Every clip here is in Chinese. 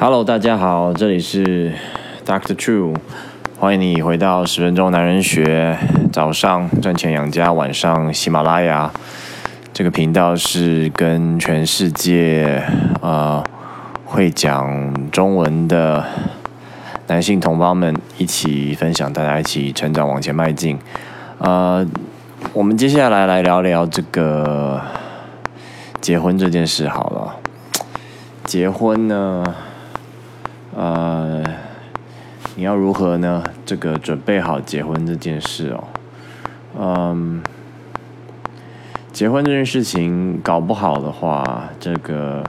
Hello，大家好，这里是 Doctor True，欢迎你回到十分钟男人学。早上赚钱养家，晚上喜马拉雅。这个频道是跟全世界呃会讲中文的男性同胞们一起分享，大家一起成长，往前迈进。呃，我们接下来来聊聊这个结婚这件事好了。结婚呢，呃，你要如何呢？这个准备好结婚这件事哦，嗯。结婚这件事情搞不好的话，这个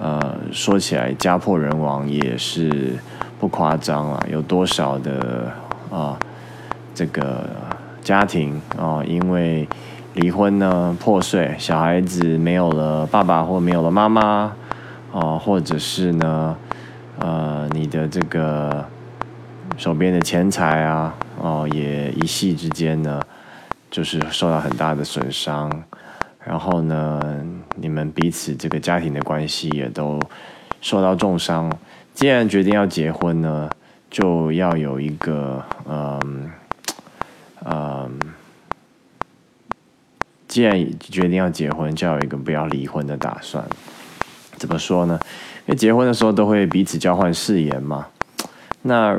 呃说起来家破人亡也是不夸张了。有多少的啊这个家庭啊，因为离婚呢破碎，小孩子没有了爸爸或没有了妈妈啊，或者是呢呃你的这个手边的钱财啊哦也一夕之间呢。就是受到很大的损伤，然后呢，你们彼此这个家庭的关系也都受到重伤。既然决定要结婚呢，就要有一个嗯嗯，既然决定要结婚，就要有一个不要离婚的打算。怎么说呢？因为结婚的时候都会彼此交换誓言嘛。那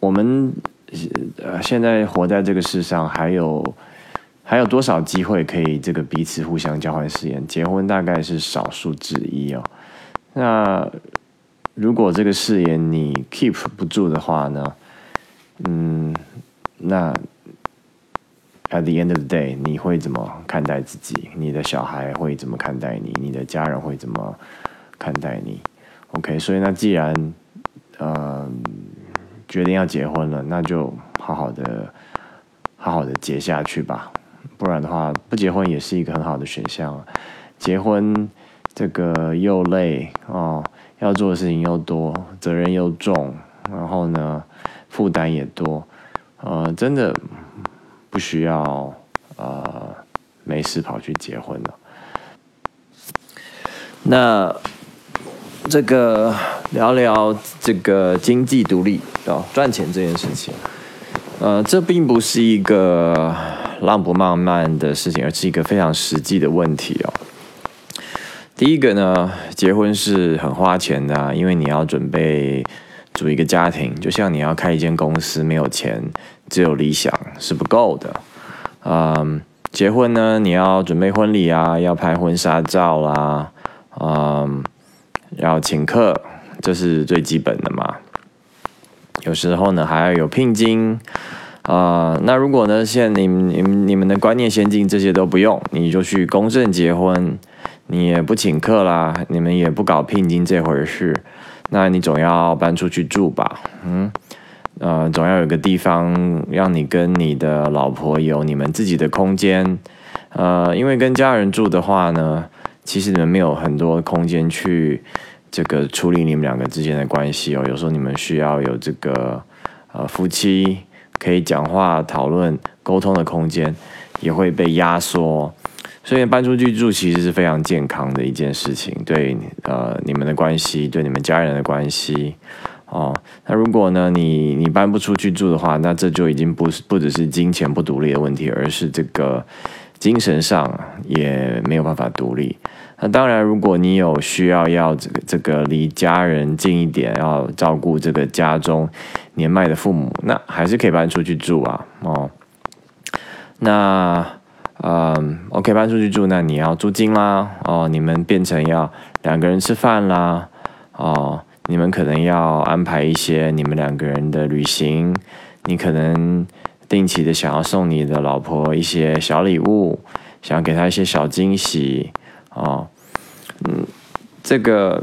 我们。现在活在这个世上，还有还有多少机会可以这个彼此互相交换誓言？结婚大概是少数之一哦。那如果这个誓言你 keep 不住的话呢？嗯，那 at the end of the day，你会怎么看待自己？你的小孩会怎么看待你？你的家人会怎么看待你？OK，所以那既然，嗯。决定要结婚了，那就好好的、好好的结下去吧。不然的话，不结婚也是一个很好的选项。结婚这个又累哦，要做的事情又多，责任又重，然后呢，负担也多。呃，真的不需要呃没事跑去结婚了。那。这个聊聊这个经济独立哦，赚钱这件事情，呃，这并不是一个浪不浪漫的事情，而是一个非常实际的问题哦。第一个呢，结婚是很花钱的，因为你要准备组一个家庭，就像你要开一间公司，没有钱，只有理想是不够的。嗯，结婚呢，你要准备婚礼啊，要拍婚纱照啦，嗯。要请客，这是最基本的嘛。有时候呢，还要有聘金啊。那如果呢，现在你你你们的观念先进，这些都不用，你就去公证结婚，你也不请客啦，你们也不搞聘金这回事。那你总要搬出去住吧？嗯，呃，总要有个地方让你跟你的老婆有你们自己的空间。呃，因为跟家人住的话呢。其实你们没有很多空间去这个处理你们两个之间的关系哦。有时候你们需要有这个呃夫妻可以讲话、讨论、沟通的空间，也会被压缩。所以搬出去住其实是非常健康的一件事情，对呃你们的关系，对你们家人的关系哦。那如果呢你你搬不出去住的话，那这就已经不是不只是金钱不独立的问题，而是这个精神上也没有办法独立。那当然，如果你有需要要这个这个离家人近一点，要照顾这个家中年迈的父母，那还是可以搬出去住啊。哦，那嗯，OK，搬出去住，那你要租金啦。哦，你们变成要两个人吃饭啦。哦，你们可能要安排一些你们两个人的旅行。你可能定期的想要送你的老婆一些小礼物，想要给她一些小惊喜。哦，嗯，这个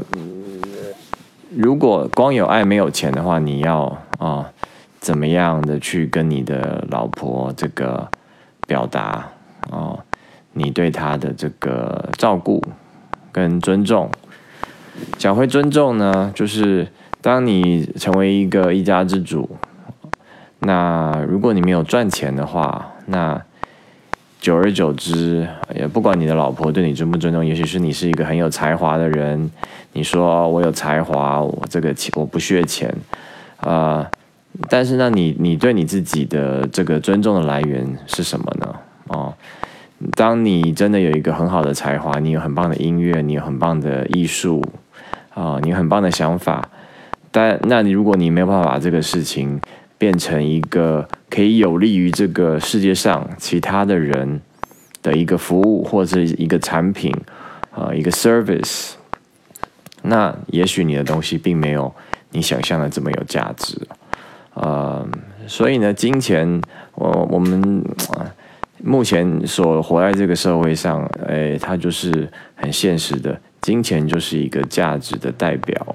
如果光有爱没有钱的话，你要啊怎么样的去跟你的老婆这个表达哦，你对她的这个照顾跟尊重，讲会尊重呢，就是当你成为一个一家之主，那如果你没有赚钱的话，那。久而久之，也不管你的老婆对你尊不尊重，也许是你是一个很有才华的人，你说我有才华，我这个钱我不缺钱，啊，但是那你你对你自己的这个尊重的来源是什么呢？哦，当你真的有一个很好的才华，你有很棒的音乐，你有很棒的艺术，啊，你很棒的想法，但那你如果你没有办法把这个事情变成一个可以有利于这个世界上其他的人的一个服务或者一个产品，啊，一个 service，那也许你的东西并没有你想象的这么有价值，呃，所以呢，金钱，我我们目前所活在这个社会上，哎，它就是很现实的，金钱就是一个价值的代表。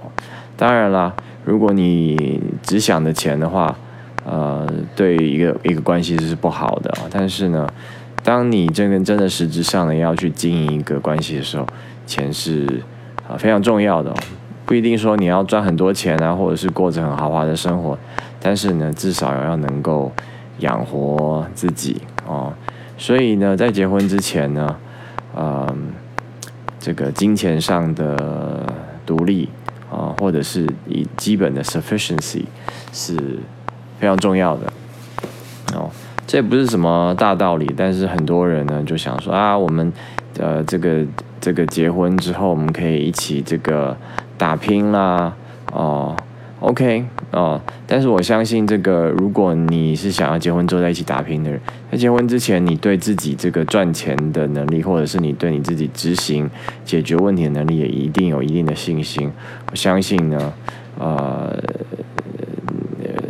当然啦，如果你只想着钱的话，呃，对一个一个关系是不好的。但是呢，当你真跟真的实质上的要去经营一个关系的时候，钱是啊非常重要的。不一定说你要赚很多钱啊，或者是过着很豪华的生活，但是呢，至少要能够养活自己哦。所以呢，在结婚之前呢，嗯，这个金钱上的独立啊，或者是以基本的 sufficiency 是。非常重要的哦，这也不是什么大道理，但是很多人呢就想说啊，我们呃这个这个结婚之后，我们可以一起这个打拼啦，哦，OK 哦，但是我相信这个，如果你是想要结婚之后在一起打拼的人，在结婚之前，你对自己这个赚钱的能力，或者是你对你自己执行解决问题的能力，也一定有一定的信心。我相信呢，呃。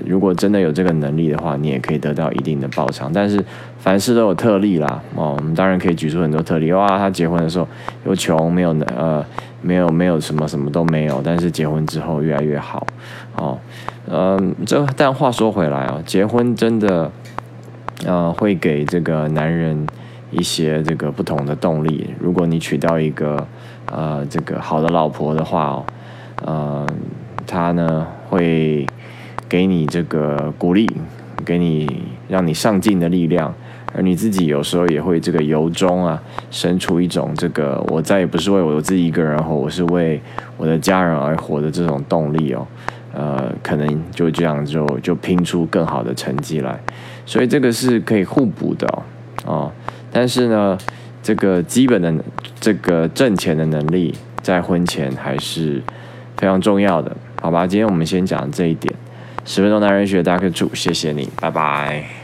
如果真的有这个能力的话，你也可以得到一定的报偿。但是凡事都有特例啦，哦，我们当然可以举出很多特例。哇，他结婚的时候又穷，没有能呃，没有没有什么什么都没有，但是结婚之后越来越好，哦，嗯，这但话说回来啊，结婚真的呃会给这个男人一些这个不同的动力。如果你娶到一个呃这个好的老婆的话哦，呃，他呢会。给你这个鼓励，给你让你上进的力量，而你自己有时候也会这个由衷啊，生出一种这个我再也不是为我自己一个人活，我是为我的家人而活的这种动力哦，呃，可能就这样就就拼出更好的成绩来，所以这个是可以互补的哦，但是呢，这个基本的这个挣钱的能力在婚前还是非常重要的，好吧？今天我们先讲这一点。十分钟男人学大课组，谢谢你，拜拜。